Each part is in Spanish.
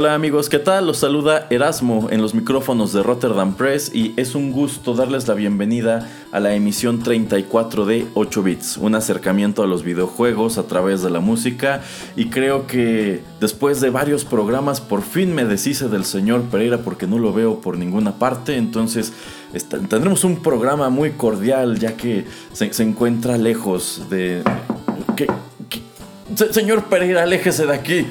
Hola amigos, ¿qué tal? Los saluda Erasmo en los micrófonos de Rotterdam Press y es un gusto darles la bienvenida a la emisión 34 de 8 bits, un acercamiento a los videojuegos a través de la música y creo que después de varios programas por fin me deshice del señor Pereira porque no lo veo por ninguna parte, entonces tendremos un programa muy cordial ya que se, encuentra lejos de... señor Pereira, aléjese de aquí.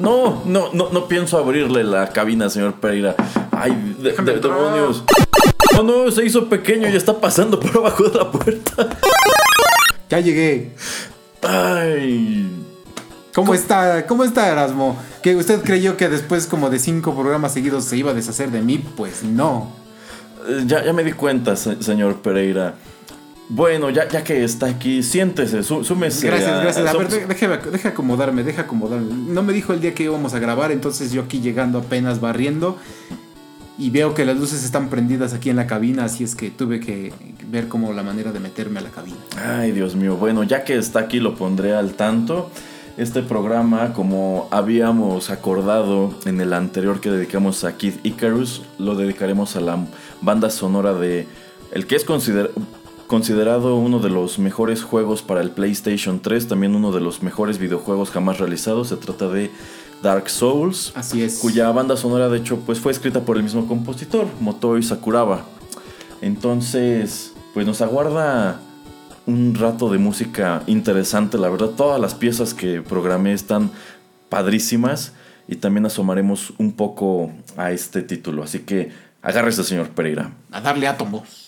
No, no, no, no pienso abrirle la cabina, señor Pereira. Ay, de, demonios. No, no, se hizo pequeño y está pasando por abajo de la puerta. Ya llegué. Ay. ¿Cómo, está? ¿Cómo está Erasmo? ¿Que usted creyó que después como de cinco programas seguidos se iba a deshacer de mí? Pues no. Eh, ya, ya me di cuenta, señor Pereira. Bueno, ya, ya que está aquí, siéntese, súmese. Gracias, gracias. A, ver, déjame, deja acomodarme, deja acomodarme. No me dijo el día que íbamos a grabar, entonces yo aquí llegando apenas barriendo y veo que las luces están prendidas aquí en la cabina, así es que tuve que ver como la manera de meterme a la cabina. Ay, Dios mío. Bueno, ya que está aquí lo pondré al tanto. Este programa, como habíamos acordado en el anterior que dedicamos a Keith Icarus, lo dedicaremos a la banda sonora de el que es considerado considerado uno de los mejores juegos para el PlayStation 3, también uno de los mejores videojuegos jamás realizados. Se trata de Dark Souls. Así es. Cuya banda sonora, de hecho, pues fue escrita por el mismo compositor, Motoi Sakuraba. Entonces, pues nos aguarda un rato de música interesante. La verdad, todas las piezas que programé están padrísimas. Y también asomaremos un poco a este título. Así que agárrese, señor Pereira. A darle átomos.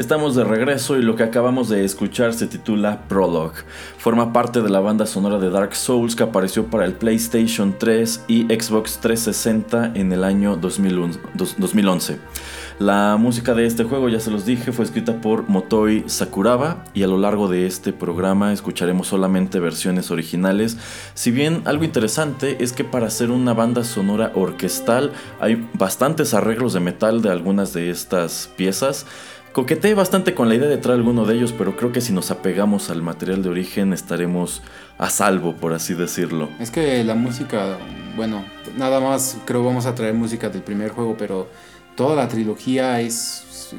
Estamos de regreso y lo que acabamos de escuchar se titula Prologue. Forma parte de la banda sonora de Dark Souls que apareció para el PlayStation 3 y Xbox 360 en el año 2011. La música de este juego, ya se los dije, fue escrita por Motoi Sakuraba y a lo largo de este programa escucharemos solamente versiones originales. Si bien algo interesante es que para hacer una banda sonora orquestal hay bastantes arreglos de metal de algunas de estas piezas. Coqueteé bastante con la idea de traer alguno de ellos, pero creo que si nos apegamos al material de origen estaremos a salvo, por así decirlo. Es que la música, bueno, nada más creo vamos a traer música del primer juego, pero toda la trilogía es,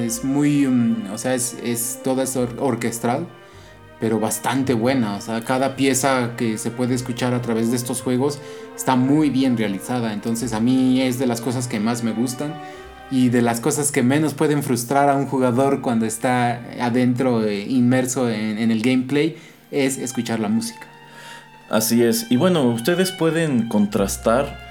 es muy, mm, o sea, es, es toda es orquestral, pero bastante buena. O sea, cada pieza que se puede escuchar a través de estos juegos está muy bien realizada. Entonces a mí es de las cosas que más me gustan y de las cosas que menos pueden frustrar a un jugador cuando está adentro, eh, inmerso en, el gameplay, es escuchar la música. Así es. Y bueno, ustedes pueden contrastar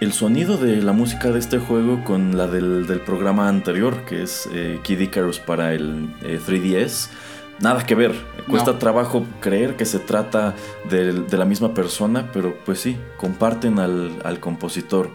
el sonido de la música de este juego con la del, programa anterior, que es eh, Kid Icarus para el 3DS. Eh, Nada que ver. Cuesta trabajo creer que se trata de, la misma persona, pero pues sí, comparten al, al compositor.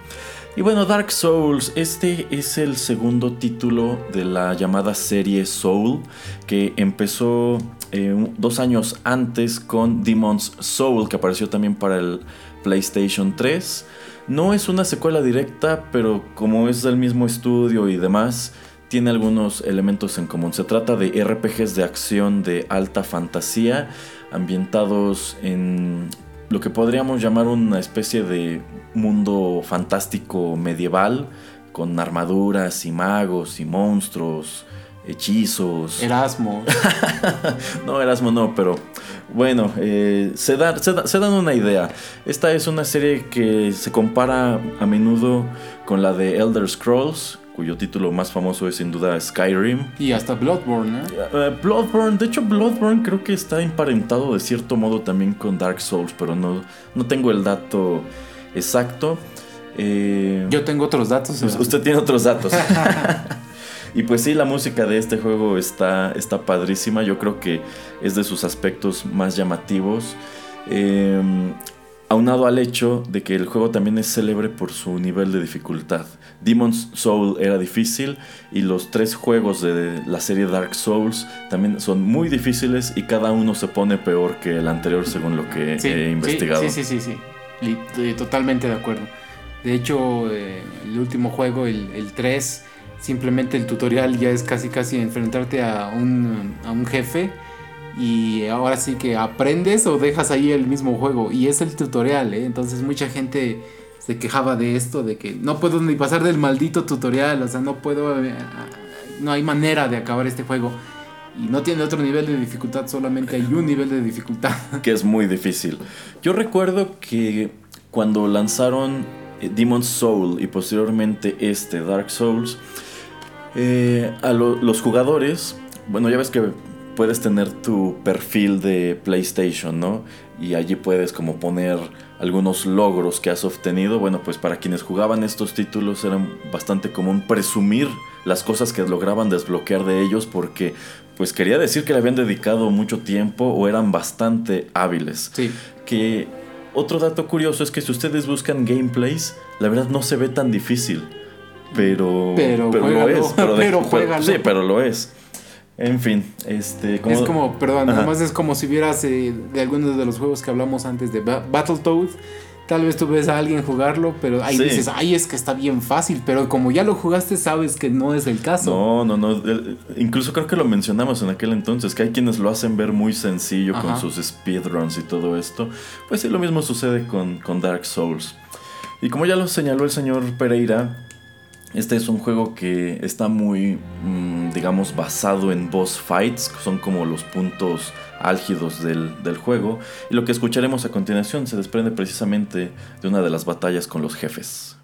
Y bueno, Dark Souls, este es el segundo título de la llamada serie Soul, que empezó eh, dos años antes con Demon's Soul, que apareció también para el PlayStation 3. No es una secuela directa, pero como es del mismo estudio y demás, tiene algunos elementos en común. Se trata de RPGs de acción de alta fantasía, ambientados en lo que podríamos llamar una especie de mundo fantástico medieval, con armaduras y magos y monstruos, hechizos. Erasmo. no, Erasmo no, pero bueno, eh, se, se, dan una idea. Esta es una serie que se compara a menudo con la de Elder Scrolls, cuyo título más famoso es sin duda Skyrim. Y hasta Bloodborne, ¿eh? ¿eh? Bloodborne, de hecho Bloodborne creo que está emparentado de cierto modo también con Dark Souls, pero no, no tengo el dato exacto. Eh, Yo tengo otros datos. Usted tiene otros datos. y pues sí, la música de este juego está, está padrísima. Yo creo que es de sus aspectos más llamativos. Eh, aunado al hecho de que el juego también es célebre por su nivel de dificultad. Demon's Soul era difícil y los tres juegos de la serie Dark Souls también son muy difíciles y cada uno se pone peor que el anterior según lo que he investigado. Sí, sí, sí, sí, eh, totalmente de acuerdo. De hecho, eh, el último juego, el, el 3, simplemente el tutorial ya es casi casi enfrentarte a un, a un jefe y ahora sí que aprendes o dejas ahí el mismo juego y es el tutorial, ¿eh? entonces mucha gente se quejaba de esto, de que no puedo ni pasar del maldito tutorial, o sea, no puedo, eh, no hay manera de acabar este juego. Y no tiene otro nivel de dificultad, solamente hay un nivel de dificultad. Que es muy difícil. Yo recuerdo que cuando lanzaron eh, Demon's Soul y posteriormente este Dark Souls, a los jugadores, bueno, ya ves que puedes tener tu perfil de PlayStation, ¿no? Y allí puedes como poner algunos logros que has obtenido. Bueno, pues para quienes jugaban estos títulos era bastante común presumir las cosas que lograban desbloquear de ellos porque pues quería decir que le habían dedicado mucho tiempo o eran bastante hábiles. Sí. Que otro dato curioso es que si ustedes buscan gameplays, la verdad no se ve tan difícil. Pero, pero, lo es. Pero, pero sí, pero lo es. En fin, este. Como... Es como, perdón, además es como si vieras eh, de algunos de los juegos que hablamos antes de Battletoads. Tal vez tú ves a alguien jugarlo, pero ahí dices, ay, es que está bien fácil. Pero como ya lo jugaste, sabes que no es el caso. No, no, no. Incluso creo que lo mencionamos en aquel entonces, que hay quienes lo hacen ver muy sencillo con sus speedruns y todo esto. Pues sí, lo mismo sucede con, con Dark Souls. Y como ya lo señaló el señor Pereira, este es un juego que está muy, mm, digamos, basado en boss fights, que son como los puntos álgidos del, del, juego. Y lo que escucharemos a continuación se desprende precisamente de una de las batallas con los jefes.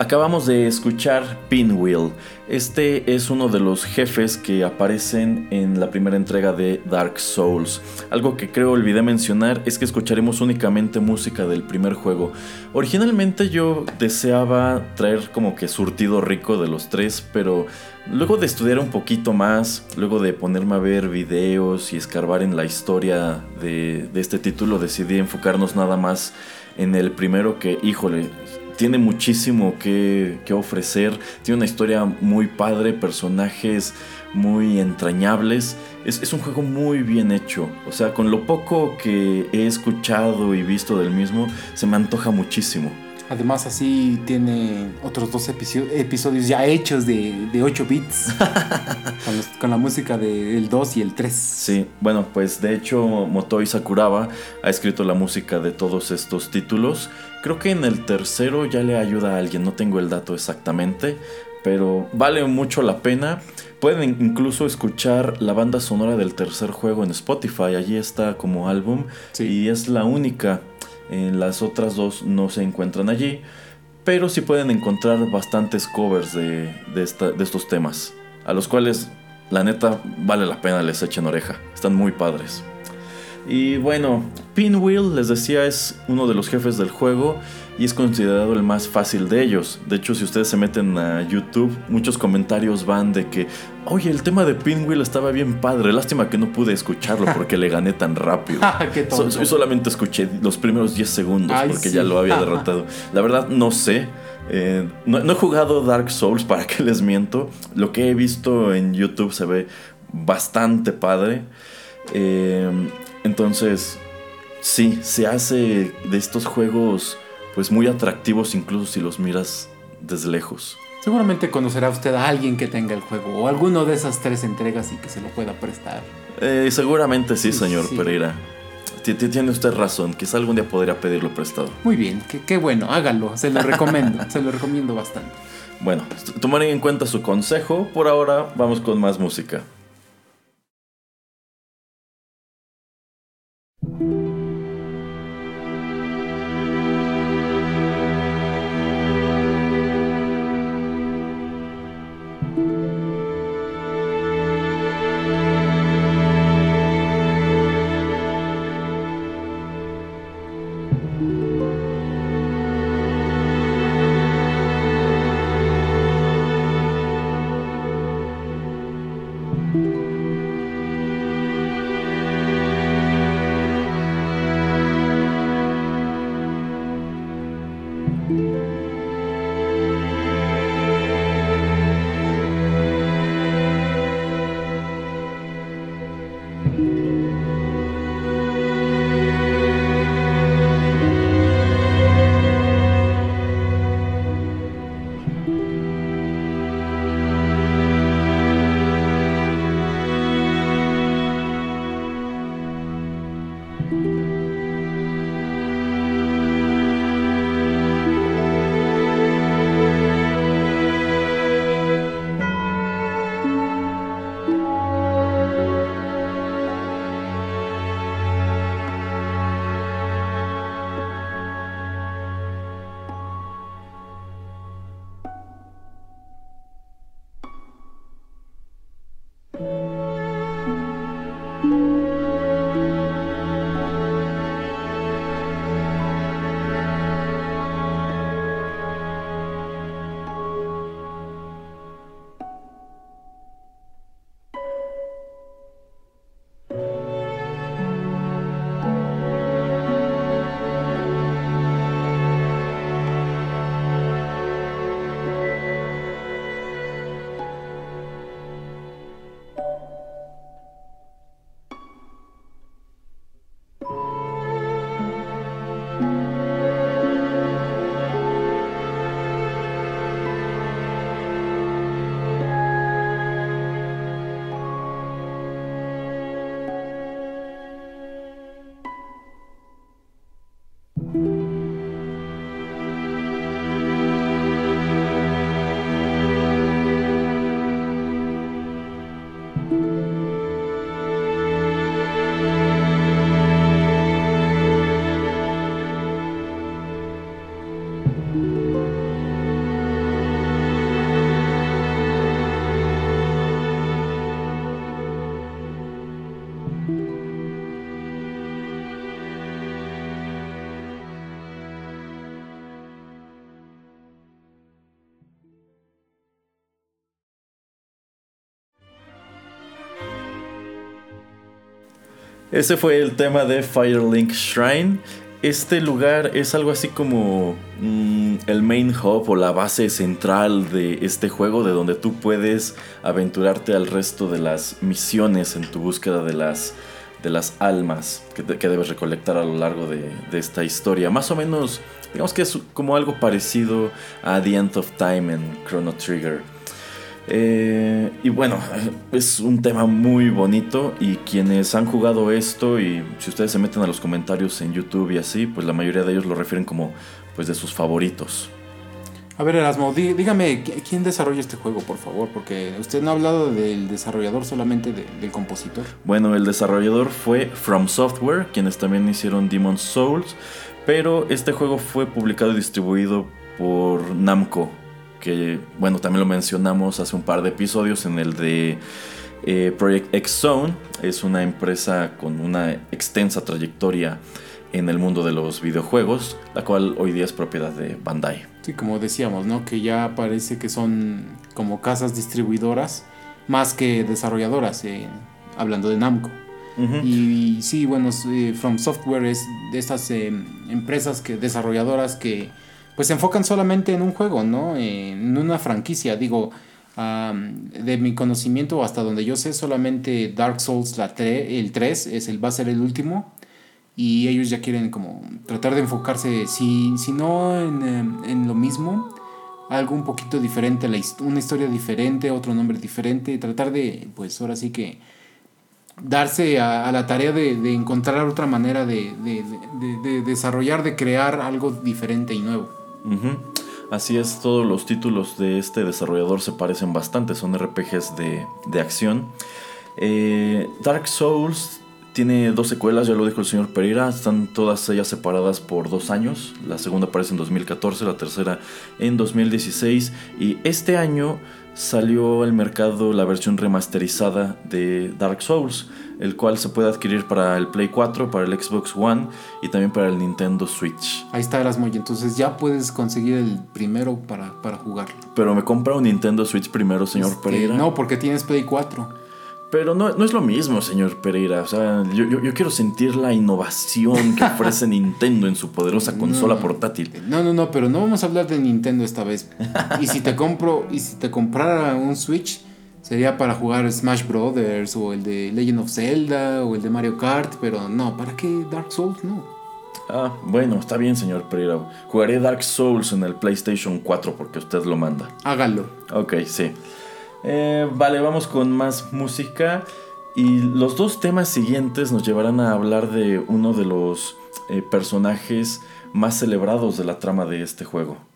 Acabamos de escuchar Pinwheel. Este es uno de los jefes que aparecen en la primera entrega de Dark Souls. Algo que creo olvidé mencionar es que escucharemos únicamente música del primer juego. Originalmente yo deseaba traer como que surtido rico de los tres, pero luego de estudiar un poquito más, luego de ponerme a ver videos y escarbar en la historia de, de este título, decidí enfocarnos nada más en el primero que, híjole, tiene muchísimo que, ofrecer, tiene una historia muy padre, personajes muy entrañables. Es, un juego muy bien hecho. O sea, con lo poco que he escuchado y visto del mismo, se me antoja muchísimo. Además, así tiene otros dos episodios ya hechos de, 8 bits. con, la música del 2 y el 3. Sí, bueno, pues de hecho Motoi Sakuraba ha escrito la música de todos estos títulos. Creo que en el tercero ya le ayuda a alguien, no tengo el dato exactamente, pero vale mucho la pena. Pueden incluso escuchar la banda sonora del tercer juego en Spotify, allí está como álbum y es la única. En las otras dos no se encuentran allí, pero sí pueden encontrar bastantes covers de, de estos temas, a los cuales la neta vale la pena les echen oreja, están muy padres. Y bueno, Pinwheel, les decía, es uno de los jefes del juego y es considerado el más fácil de ellos. De hecho, si ustedes se meten a YouTube, muchos comentarios van de que, oye, el tema de Pinwheel estaba bien padre, lástima que no pude escucharlo porque le gané tan rápido. yo solamente escuché los primeros 10 segundos porque ya lo había derrotado. La verdad, no sé. Eh, no, no he jugado Dark Souls, para que les miento. Lo que he visto en YouTube se ve bastante padre. Eh, entonces, sí, se hace de estos juegos pues muy atractivos incluso si los miras desde lejos. Seguramente conocerá usted a alguien que tenga el juego o alguno de esas tres entregas y que se lo pueda prestar. Eh, seguramente sí, señor Pereira. Tiene usted razón, quizá algún día podría pedirlo prestado. Muy bien, qué, bueno, hágalo, se lo recomiendo, se lo recomiendo bastante. Bueno, tomaré en cuenta su consejo, por ahora vamos con más música. Ese fue el tema de Firelink Shrine. Este lugar es algo así como mm, el main hub o la base central de este juego, de donde tú puedes aventurarte al resto de las misiones en tu búsqueda de las, de las almas que, debes recolectar a lo largo de, de, esta historia. Más o menos, digamos que es como algo parecido a The End of Time en Chrono Trigger. Eh, y bueno, es un tema muy bonito y quienes han jugado esto y si ustedes se meten a los comentarios en YouTube y así, pues la mayoría de ellos lo refieren como pues de sus favoritos. A ver, Erasmo, dígame, ¿quién desarrolla este juego, por favor? Porque usted no ha hablado del desarrollador, solamente del compositor. Bueno, el desarrollador fue From Software, quienes también hicieron Demon's Souls, pero este juego fue publicado y distribuido por Namco, que bueno, también lo mencionamos hace un par de episodios en el de eh, Project X Zone. Es una empresa con una extensa trayectoria en el mundo de los videojuegos, la cual hoy día es propiedad de Bandai. Sí, como decíamos, ¿no? Que ya parece que son como casas distribuidoras más que desarrolladoras, eh, hablando de Namco. y, sí, bueno, eh, From Software es de estas empresas que desarrolladoras que pues se enfocan solamente en un juego, ¿no? En una franquicia. Digo, de mi conocimiento, hasta donde yo sé, solamente Dark Souls la el 3 es el, va a ser el último. Y ellos ya quieren como tratar de enfocarse, si, si no en, em, en lo mismo, algo un poquito diferente, una historia diferente, otro nombre diferente, tratar de, pues ahora sí que darse a, la tarea de, encontrar otra manera de, de, desarrollar, de crear algo diferente y nuevo. Así es, todos los títulos de este desarrollador se parecen bastante, son RPGs de, acción. Eh, Dark Souls tiene dos secuelas, ya lo dijo el señor Pereira, están todas ellas separadas por dos años. La segunda aparece en 2014, la tercera en 2016 y este año salió al mercado la versión remasterizada de Dark Souls el cual se puede adquirir para el Play 4, para el Xbox One y también para el Nintendo Switch. Ahí está Erasmo, entonces ya puedes conseguir el primero para, para jugarlo. Pero me compra un Nintendo Switch primero, señor este, Pereira. No, porque tienes Play 4. Pero no, no, es lo mismo, señor Pereira. O sea, yo, yo, quiero sentir la innovación que ofrece Nintendo en su poderosa consola portátil. No, no, no, pero no vamos a hablar de Nintendo esta vez. y si te compro, y si te comprara un Switch, Sería para jugar Smash Brothers o el de Legend of Zelda o el de Mario Kart, pero no, ¿para qué Dark Souls? No. Ah, bueno, está bien, señor Pereira. Jugaré Dark Souls en el PlayStation 4 porque usted lo manda. Hágalo. Ok, sí. Eh, vale, vamos con más música. Y los dos temas siguientes nos llevarán a hablar de uno de los eh, personajes más celebrados de la trama de este juego.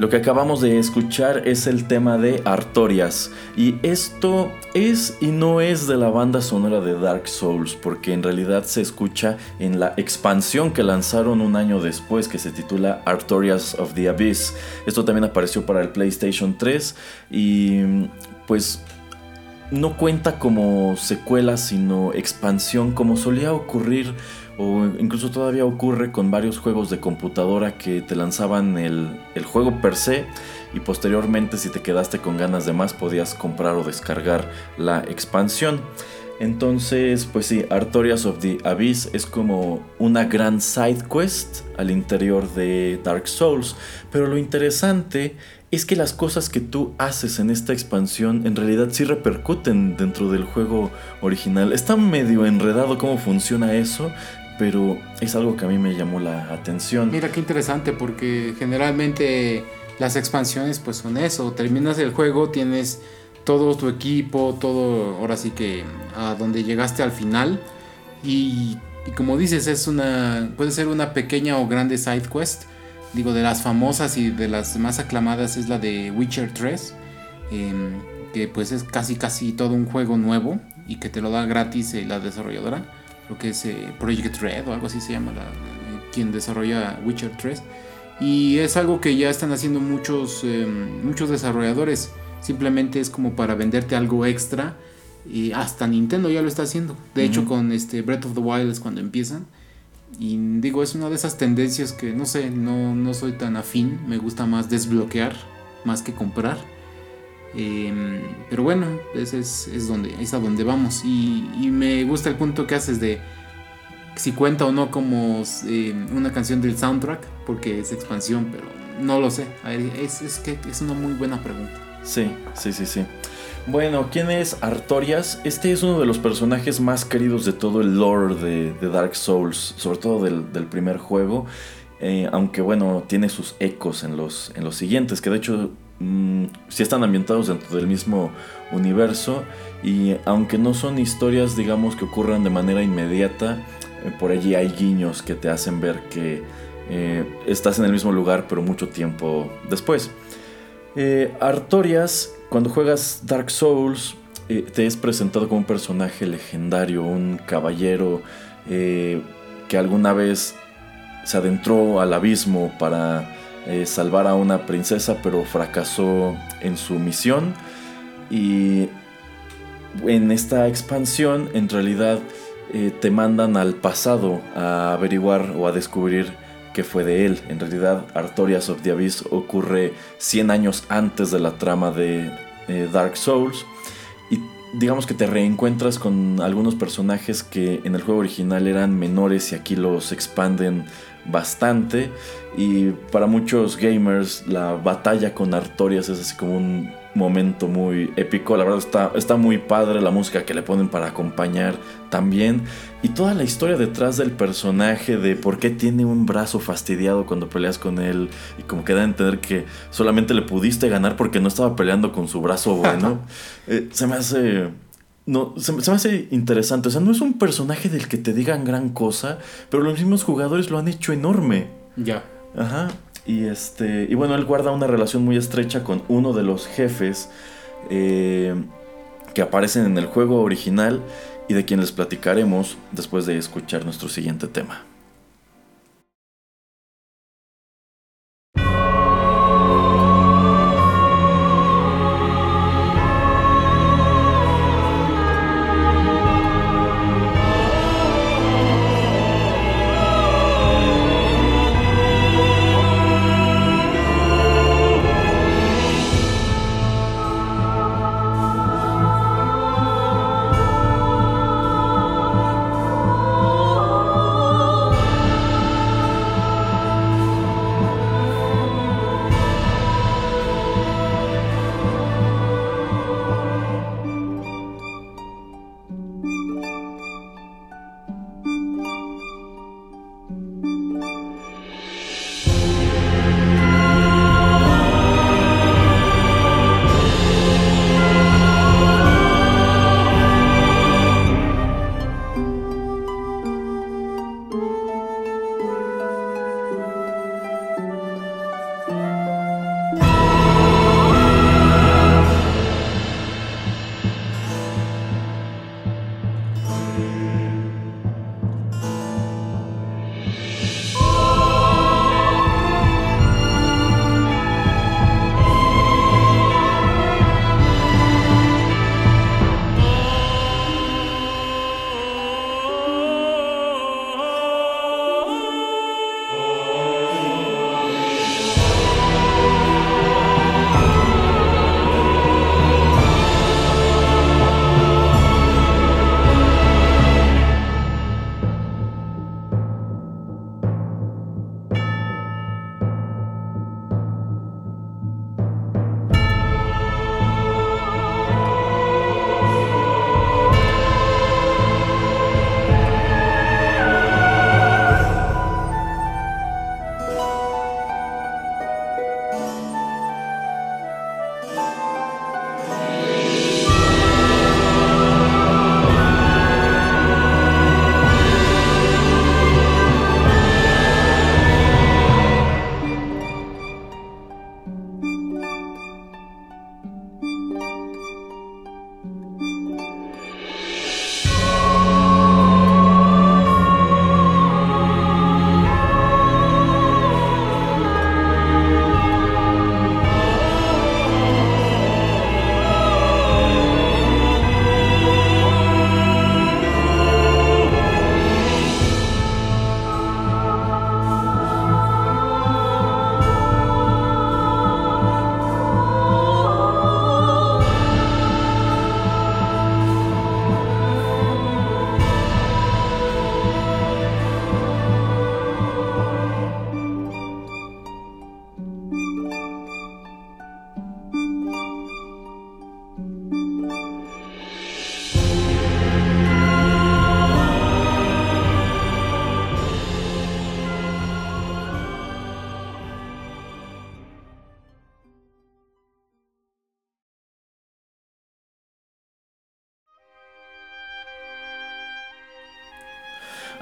Lo que acabamos de escuchar es el tema de Artorias. Y esto es y no es de la banda sonora de Dark Souls, porque en realidad se escucha en la expansión que lanzaron un año después, que se titula Artorias of the Abyss. Esto también apareció para el PlayStation 3 y pues no cuenta como secuela, sino expansión, como solía ocurrir o incluso todavía ocurre con varios juegos de computadora que te lanzaban el, juego per se y posteriormente si te quedaste con ganas de más podías comprar o descargar la expansión. Entonces, pues sí, Artorias of the Abyss es como una gran side quest al interior de Dark Souls, pero lo interesante es que las cosas que tú haces en esta expansión en realidad sí repercuten dentro del juego original. Está medio enredado cómo funciona eso, pero es algo que a mí me llamó la atención. Mira qué interesante porque generalmente las expansiones pues son eso, terminas el juego, tienes todo tu equipo, todo ahora sí que a donde llegaste al final y, como dices es una puede ser una pequeña o grande side quest. Digo de las famosas y de las más aclamadas es la de Witcher 3. Em, que pues es casi casi todo un juego nuevo y que te lo da gratis eh, la desarrolladora lo que es eh, Project Red o algo así se llama, la, eh, quien desarrolla Witcher 3. Y es algo que ya están haciendo muchos, em, muchos desarrolladores. Simplemente es como para venderte algo extra. Y hasta Nintendo ya lo está haciendo. De hecho, con este Breath of the Wild es cuando empiezan. Y digo, es una de esas tendencias que no sé, no, no soy tan afín. Me gusta más desbloquear más que comprar. Em, pero bueno, ese es, donde, es a donde vamos. Y, me gusta el punto que haces de si cuenta o no como em, una canción del soundtrack, porque es expansión, pero no lo sé. Es, es, que es una muy buena pregunta. Sí, sí, sí, sí. Bueno, ¿quién es Artorias? Este es uno de los personajes más queridos de todo el lore de, Dark Souls, sobre todo del, del primer juego. Eh, aunque bueno, tiene sus ecos en los, en los siguientes, que de hecho Mm, si están ambientados dentro del mismo universo y aunque no son historias digamos que ocurran de manera inmediata, eh, por allí hay guiños que te hacen ver que eh, estás en el mismo lugar pero mucho tiempo después. Eh, Artorias, cuando juegas Dark Souls, te es presentado como un personaje legendario, un caballero que alguna vez se adentró al abismo para eh, salvar a una princesa, pero fracasó en su misión. Y en esta expansión, en realidad, eh, te mandan al pasado a averiguar o a descubrir qué fue de él. En realidad, Artorias of the Abyss ocurre 100 años antes de la trama de eh, Dark Souls. Y digamos que te reencuentras con algunos personajes que en el juego original eran menores y aquí los expanden bastante. Y para muchos gamers la batalla con Artorias es así como un momento muy épico. La verdad está, está muy padre la música que le ponen para acompañar también. Y toda la historia detrás del personaje, de por qué tiene un brazo fastidiado cuando peleas con él. Y como que da a entender que solamente le pudiste ganar porque no estaba peleando con su brazo bueno. Eh, se me hace no, se, me hace interesante. O sea, no es un personaje del que te digan gran cosa, pero los mismos jugadores lo han hecho enorme. Ya. Ajá. Y este. Y bueno, él guarda una relación muy estrecha con uno de los jefes eh, que aparecen en el juego original y de quien les platicaremos después de escuchar nuestro siguiente tema.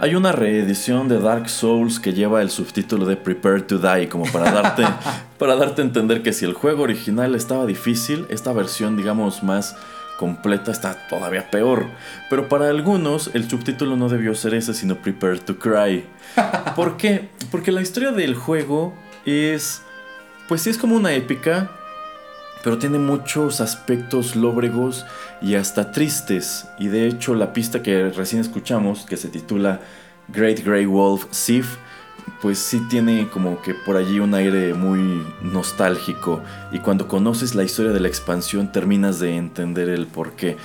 Hay una reedición de Dark Souls que lleva el subtítulo de Prepare to Die, como para darte, para darte a entender que si el juego original estaba difícil, esta versión, digamos, más completa está todavía peor. Pero para algunos el subtítulo no debió ser ese, sino Prepare to Cry. ¿Por qué? Porque la historia del juego es, pues sí es como una épica, pero tiene muchos aspectos lóbregos y hasta tristes. Y de hecho la pista que recién escuchamos, que se titula Great Grey Wolf Sif, pues sí tiene como que por allí un aire muy nostálgico. Y cuando conoces la historia de la expansión terminas de entender el porqué.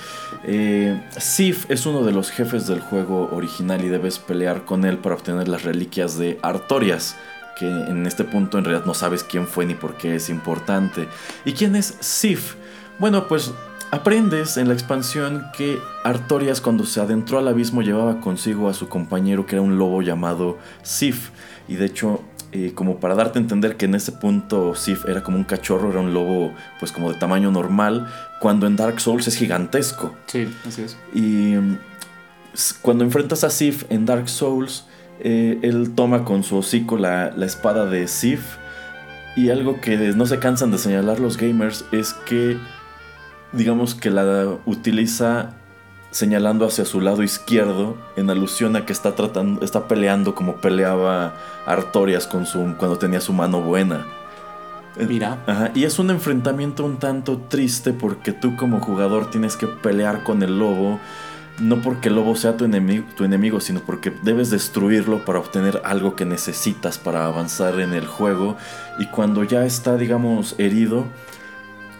Eh, Sif es uno de los jefes del juego original y debes pelear con él para obtener las reliquias de Artorias que en este punto en realidad no sabes quién fue ni por qué es importante. ¿Y quién es Sif? Bueno, pues aprendes en la expansión que Artorias cuando se adentró al abismo llevaba consigo a su compañero que era un lobo llamado Sif. Y de hecho, eh, como para darte a entender que en ese punto Sif era como un cachorro, era un lobo pues como de tamaño normal, cuando en Dark Souls es gigantesco. Sí, así es. Y mm, cuando enfrentas a Sif en Dark Souls, eh, él toma con su hocico la, la, espada de Sif. Y algo que no se cansan de señalar los gamers es que, digamos que la utiliza señalando hacia su lado izquierdo en alusión a que está tratando, está peleando como peleaba Artorias con su, cuando tenía su mano buena. Mira. Ajá, y es un enfrentamiento un tanto triste porque tú como jugador tienes que pelear con el lobo no porque el lobo sea tu enemigo, tu enemigo, sino porque debes destruirlo para obtener algo que necesitas para avanzar en el juego. Y cuando ya está, digamos, herido,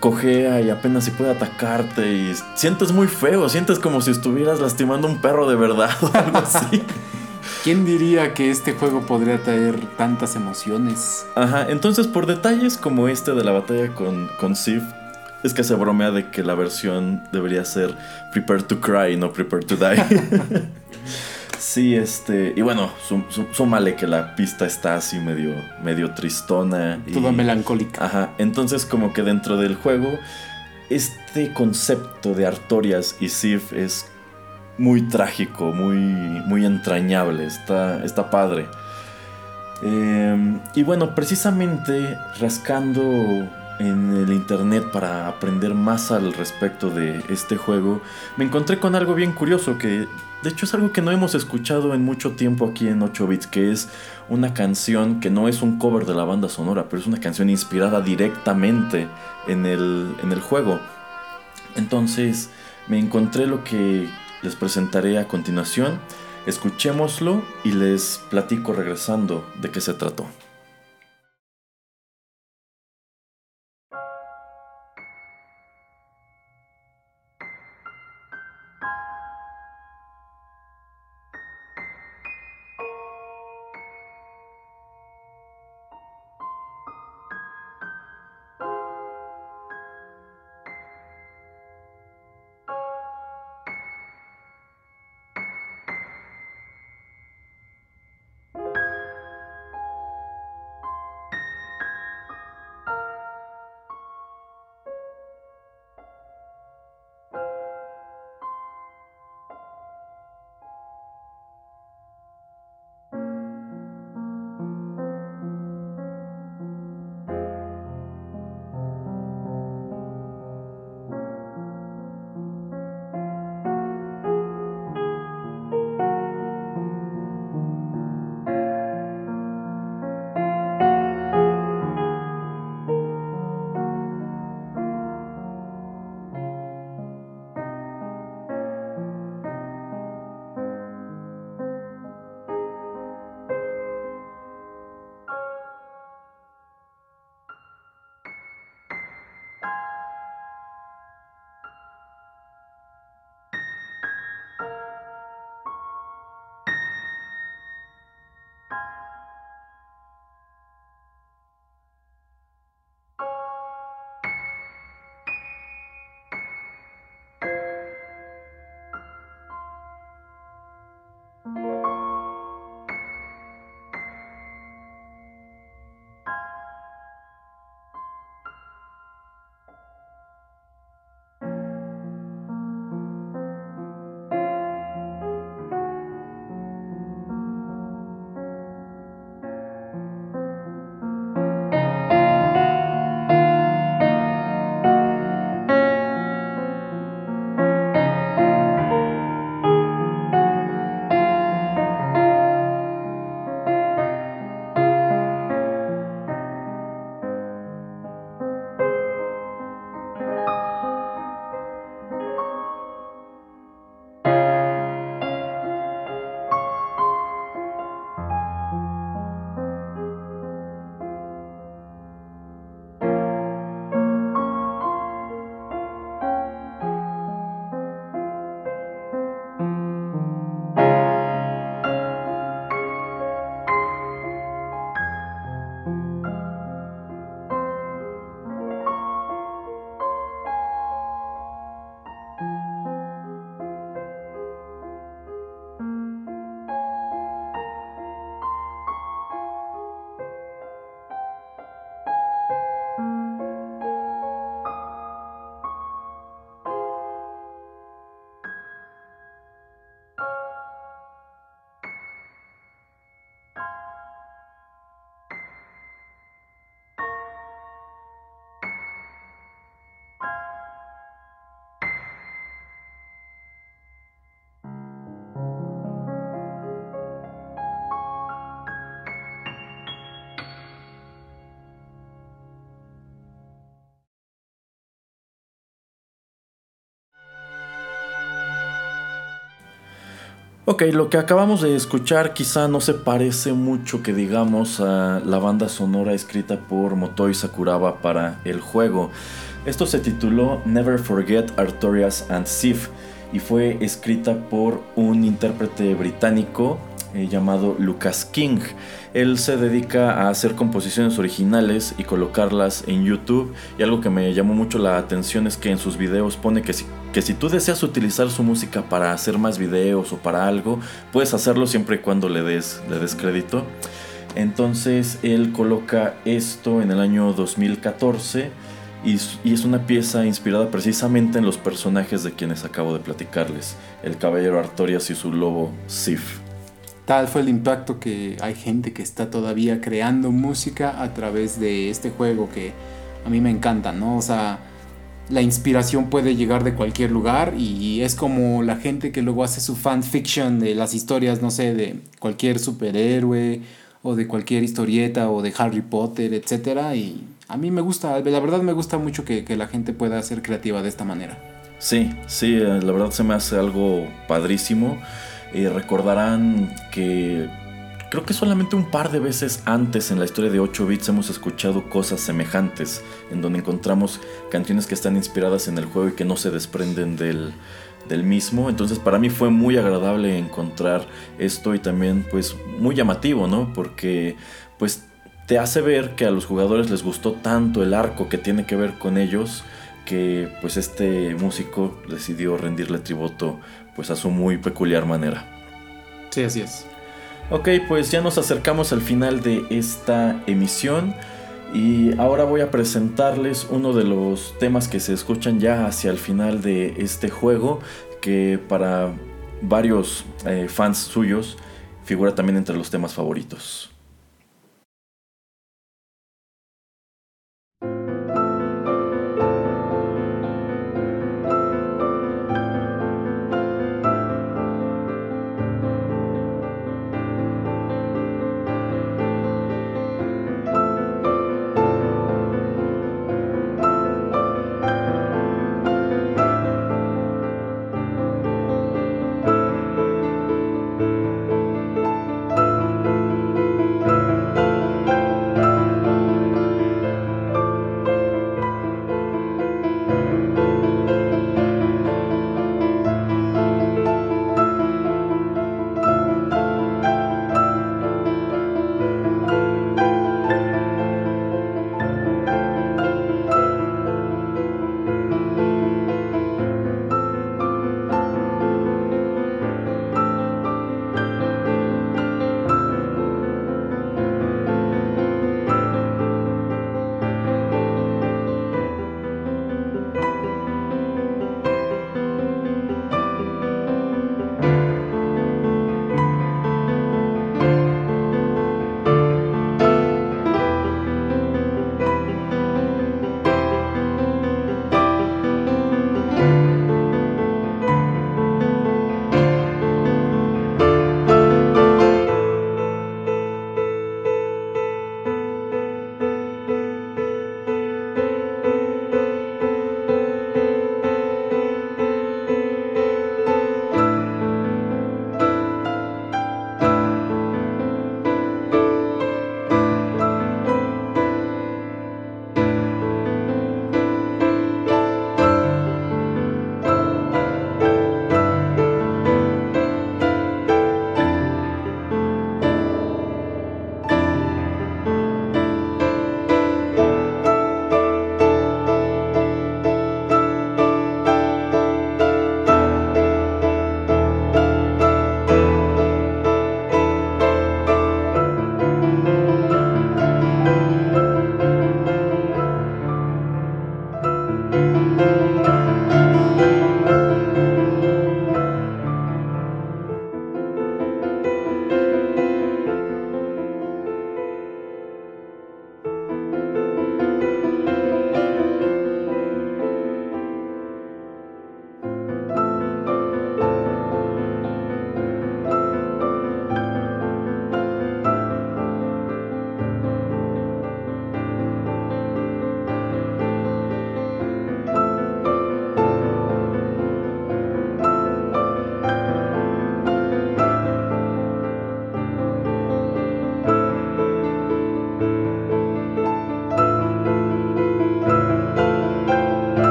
cojea y apenas si puede atacarte y sientes muy feo, sientes como si estuvieras lastimando a un perro de verdad o algo así. ¿Quién diría que este juego podría traer tantas emociones? Ajá, entonces por detalles como este de la batalla con, con Sif, es que se bromea de que la versión debería ser Prepare to Cry, no Prepare to Die. sí, este. Y bueno, súmale que la pista está así medio, medio tristona. Y, Toda melancólica. Ajá. Entonces, como que dentro del juego, este concepto de Artorias y Sif es muy trágico, muy, muy entrañable. Está, está padre. Eh, y bueno, precisamente rascando en el internet para aprender más al respecto de este juego, me encontré con algo bien curioso que de hecho es algo que no hemos escuchado en mucho tiempo aquí en 8 bits, que es una canción que no es un cover de la banda sonora, pero es una canción inspirada directamente en el, en el juego. Entonces me encontré lo que les presentaré a continuación. Escuchémoslo y les platico regresando de qué se trató. Ok, lo que acabamos de escuchar quizá no se parece mucho que digamos a la banda sonora escrita por Motoi Sakuraba para el juego. Esto se tituló Never Forget Artorias and Sif y fue escrita por un intérprete británico eh, llamado Lucas King. Él se dedica a hacer composiciones originales y colocarlas en YouTube y algo que me llamó mucho la atención es que en sus videos pone que si, que si tú deseas utilizar su música para hacer más videos o para algo, puedes hacerlo siempre y cuando le des, le des crédito. Entonces él coloca esto en el año 2014 y, y, es una pieza inspirada precisamente en los personajes de quienes acabo de platicarles, el caballero Artorias y su lobo Sif. Tal fue el impacto que hay gente que está todavía creando música a través de este juego que a mí me encanta, ¿no? O sea, la inspiración puede llegar de cualquier lugar y es como la gente que luego hace su fanfiction de las historias, no sé, de cualquier superhéroe o de cualquier historieta o de Harry Potter, etcétera y a mí me gusta, la verdad me gusta mucho que, que la gente pueda ser creativa de esta manera. Sí, sí, eh, la verdad se me hace algo padrísimo. Y recordarán que creo que solamente un par de veces antes en la historia de 8 bits hemos escuchado cosas semejantes, en donde encontramos canciones que están inspiradas en el juego y que no se desprenden del, del mismo. Entonces para mí fue muy agradable encontrar esto y también pues muy llamativo, ¿no? Porque pues te hace ver que a los jugadores les gustó tanto el arco que tiene que ver con ellos que pues este músico decidió rendirle tributo pues a su muy peculiar manera. Sí, así es. Ok, pues ya nos acercamos al final de esta emisión y ahora voy a presentarles uno de los temas que se escuchan ya hacia el final de este juego, que para varios eh, fans suyos figura también entre los temas favoritos.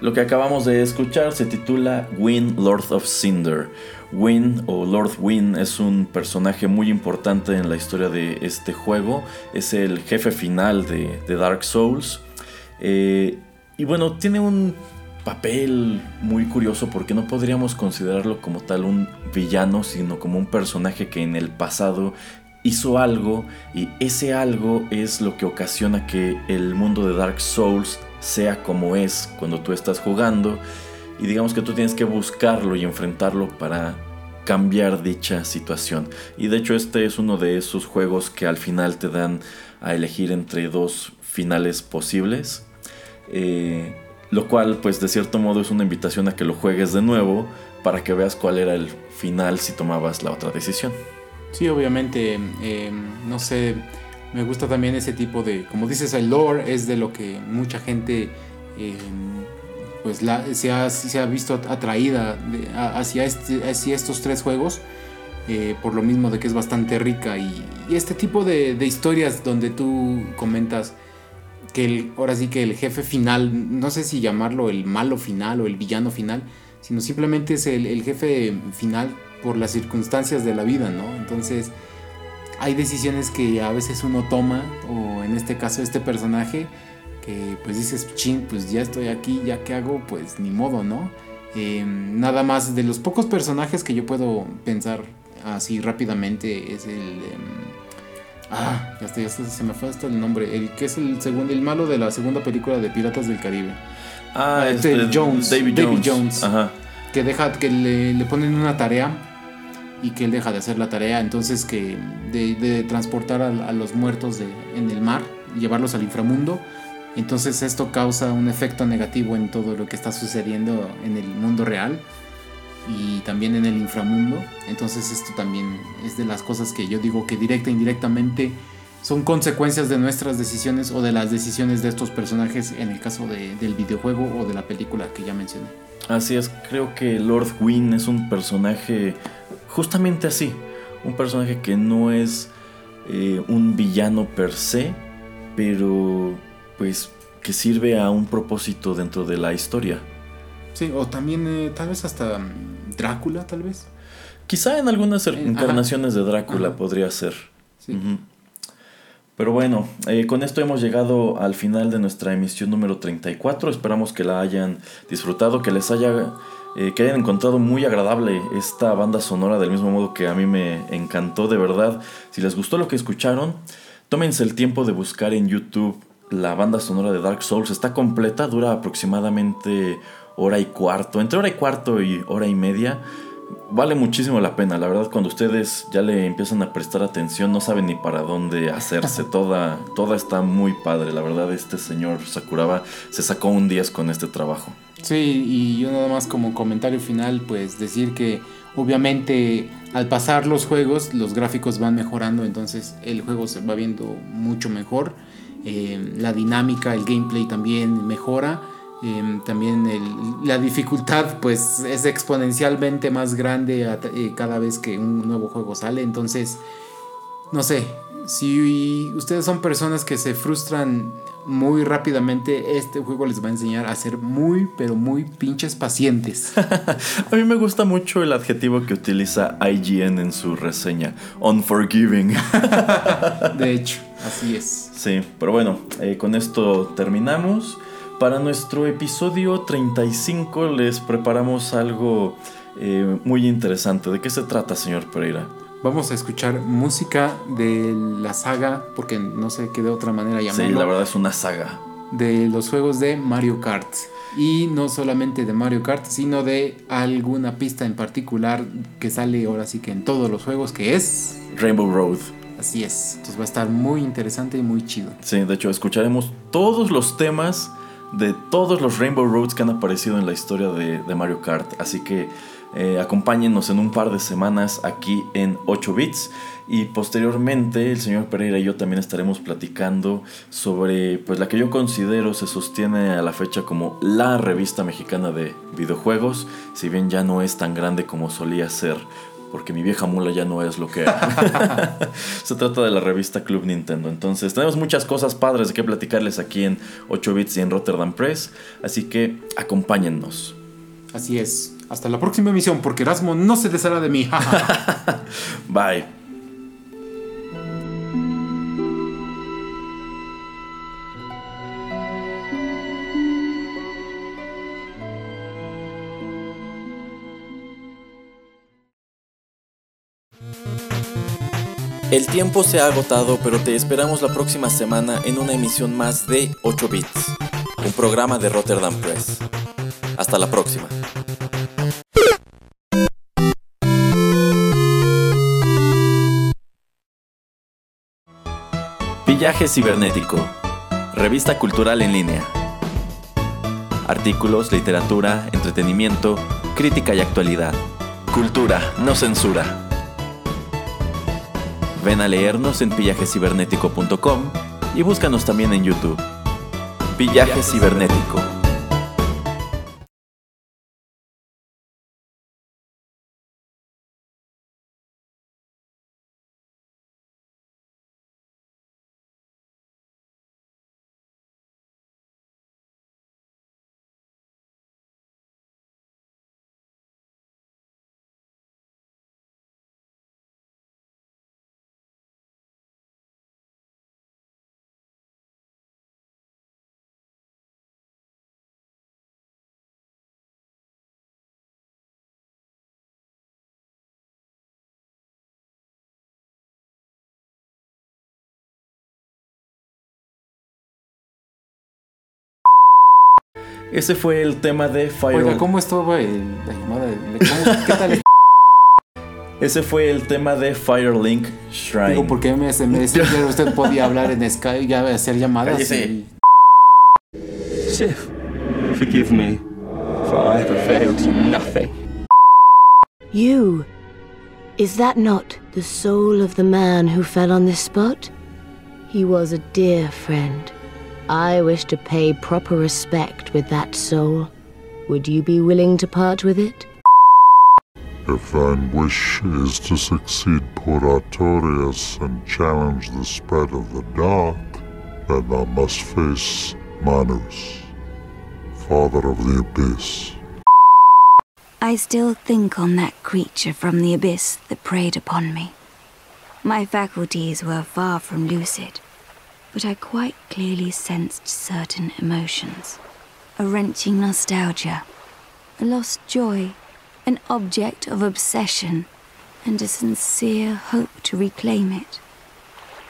Lo que acabamos de escuchar se titula Win, Lord of Cinder. Win o Lord Win es un personaje muy importante en la historia de este juego. Es el jefe final de, Dark Souls. Eh, y bueno, tiene un papel muy curioso porque no podríamos considerarlo como tal un villano, sino como un personaje que en el pasado hizo algo y ese algo es lo que ocasiona que el mundo de Dark Souls sea como es cuando tú estás jugando y digamos que tú tienes que buscarlo y enfrentarlo para cambiar dicha situación. Y de hecho este es uno de esos juegos que al final te dan a elegir entre dos finales posibles. Eh, lo cual pues de cierto modo es una invitación a que lo juegues de nuevo para que veas cuál era el final si tomabas la otra decisión. Sí, obviamente, em, no sé, me gusta también ese tipo de, como dices, el lore es de lo que mucha gente em, pues se, ha, se, ha, visto atraída hacia, este, hacia estos tres juegos. Eh, por lo mismo de que es bastante rica y, este tipo de, historias donde tú comentas que ahora sí que el jefe final, no sé si llamarlo el malo final o el villano final, sino simplemente es el jefe final por las circunstancias de la vida, ¿no? Entonces hay decisiones que a veces uno toma, o en este caso este personaje, que pues dices, ching, pues ya estoy aquí, ya que hago, pues ni modo, ¿no? Em, nada más de los pocos personajes que yo puedo pensar así rápidamente es el... Em, ah, ya, está, ya se me fue hasta el nombre. El que es el segundo, el malo de la segunda película de Piratas del Caribe. Ah, ah este, Jones. David, Jones. Ajá. Que deja que le, le ponen una tarea y que él deja de hacer la tarea, entonces que de, transportar a, los muertos de, en el mar llevarlos al inframundo. Entonces esto causa un efecto negativo en todo lo que está sucediendo en el mundo real y también en el inframundo. Entonces esto también es de las cosas que yo digo que directa e indirectamente son consecuencias de nuestras decisiones o de las decisiones de estos personajes en el caso del videojuego o de la película que ya mencioné. Así es, creo que Lord Wynn es un personaje justamente así. Un personaje que no es eh, un villano per se, pero pues que sirve a un propósito dentro de la historia. Sí, o también eh, tal vez hasta mm, Drácula, tal vez. Quizá en algunas eh, encarnaciones de Drácula podría ser. Sí. Pero bueno, con esto hemos llegado al final de nuestra emisión número 34. Esperamos que la hayan disfrutado, que les haya eh, que hayan encontrado muy agradable esta banda sonora del mismo modo que a mí me encantó de verdad. Si les gustó lo que escucharon, tómense el tiempo de buscar en YouTube la banda sonora de Dark Souls. Está completa, dura aproximadamente hora y cuarto, entre hora y cuarto y hora y media. Vale muchísimo la pena, la verdad cuando ustedes ya le empiezan a prestar atención no saben ni para dónde hacerse, toda, toda está muy padre, la verdad este señor Sakuraba se sacó un 10 con este trabajo. Sí, y yo nada más como comentario final, pues decir que obviamente al pasar los juegos, los gráficos van mejorando, entonces el juego se va viendo mucho mejor. Eh, la dinámica, el gameplay también mejora. Eh, también la dificultad pues es exponencialmente más grande eh, cada vez que un nuevo juego sale. Entonces, no sé, si ustedes son personas que se frustran muy rápidamente, este juego les va a enseñar a ser muy, pero muy pinches pacientes. a mí me gusta mucho el adjetivo que utiliza IGN en su reseña, unforgiving. de hecho, así es. Sí, pero bueno, eh, con esto terminamos. Para nuestro episodio 35 les preparamos algo eh, muy interesante. ¿De qué se trata, señor Pereira? Vamos a escuchar música de la saga, porque no sé qué de otra manera llamarlo. Sí, la verdad es una saga. De los juegos de Mario Kart. Y no solamente de Mario Kart, sino de alguna pista en particular que sale ahora sí que en todos los juegos, que es... Rainbow Road. Así es. Entonces va a estar muy interesante y muy chido. Sí, de hecho escucharemos todos los temas de todos los Rainbow Roads que han aparecido en la historia de, Mario Kart. Así que eh, acompáñenos en un par de semanas aquí en 8 bits y posteriormente el señor Pereira y yo también estaremos platicando sobre pues la que yo considero se sostiene a la fecha como la revista mexicana de videojuegos, si bien ya no es tan grande como solía ser porque mi vieja mula ya no es lo que era. Se trata de la revista Club Nintendo. Entonces, tenemos muchas cosas padres de que platicarles aquí en 8 bits y en Rotterdam Press, así que acompáñennos. Así es. Hasta la próxima emisión, porque Erasmo no se deshará de mí. Bye. El tiempo se ha agotado, pero te esperamos la próxima semana en una emisión más de 8 Bits, un programa de Rotterdam Press. Hasta la próxima. Pillaje Cibernético, revista cultural en línea. Artículos, literatura, entretenimiento, crítica y actualidad. Cultura, no censura. Ven a leernos en pillajecibernético.com y búscanos también en YouTube. Pillaje Cibernético. Ese fue el tema de Fire. Oiga, ¿cómo estuvo el, la llamada? ¿Cómo- ¿Qué tal? Ese fue el tema de Firelink Shrine. Digo, porque me, me decía que usted podía hablar en Skype y hacer llamadas. Cállese. y- Sif, forgive me, for I have availed you nothing. You. Is that not the soul of the man who fell on this spot? He was a dear friend. I wish to pay proper respect with that soul. Would you be willing to part with it? If thine wish is to succeed poor Artorias and challenge the spread of the dark, then thou must face Manus, father of the abyss. I still think on that creature from the abyss that preyed upon me. My faculties were far from lucid, but I quite clearly sensed certain emotions. A wrenching nostalgia, a lost joy, an object of obsession, and a sincere hope to reclaim it.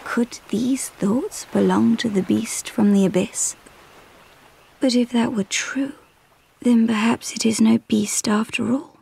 Could these thoughts belong to the beast from the abyss? But if that were true, then perhaps it is no beast after all.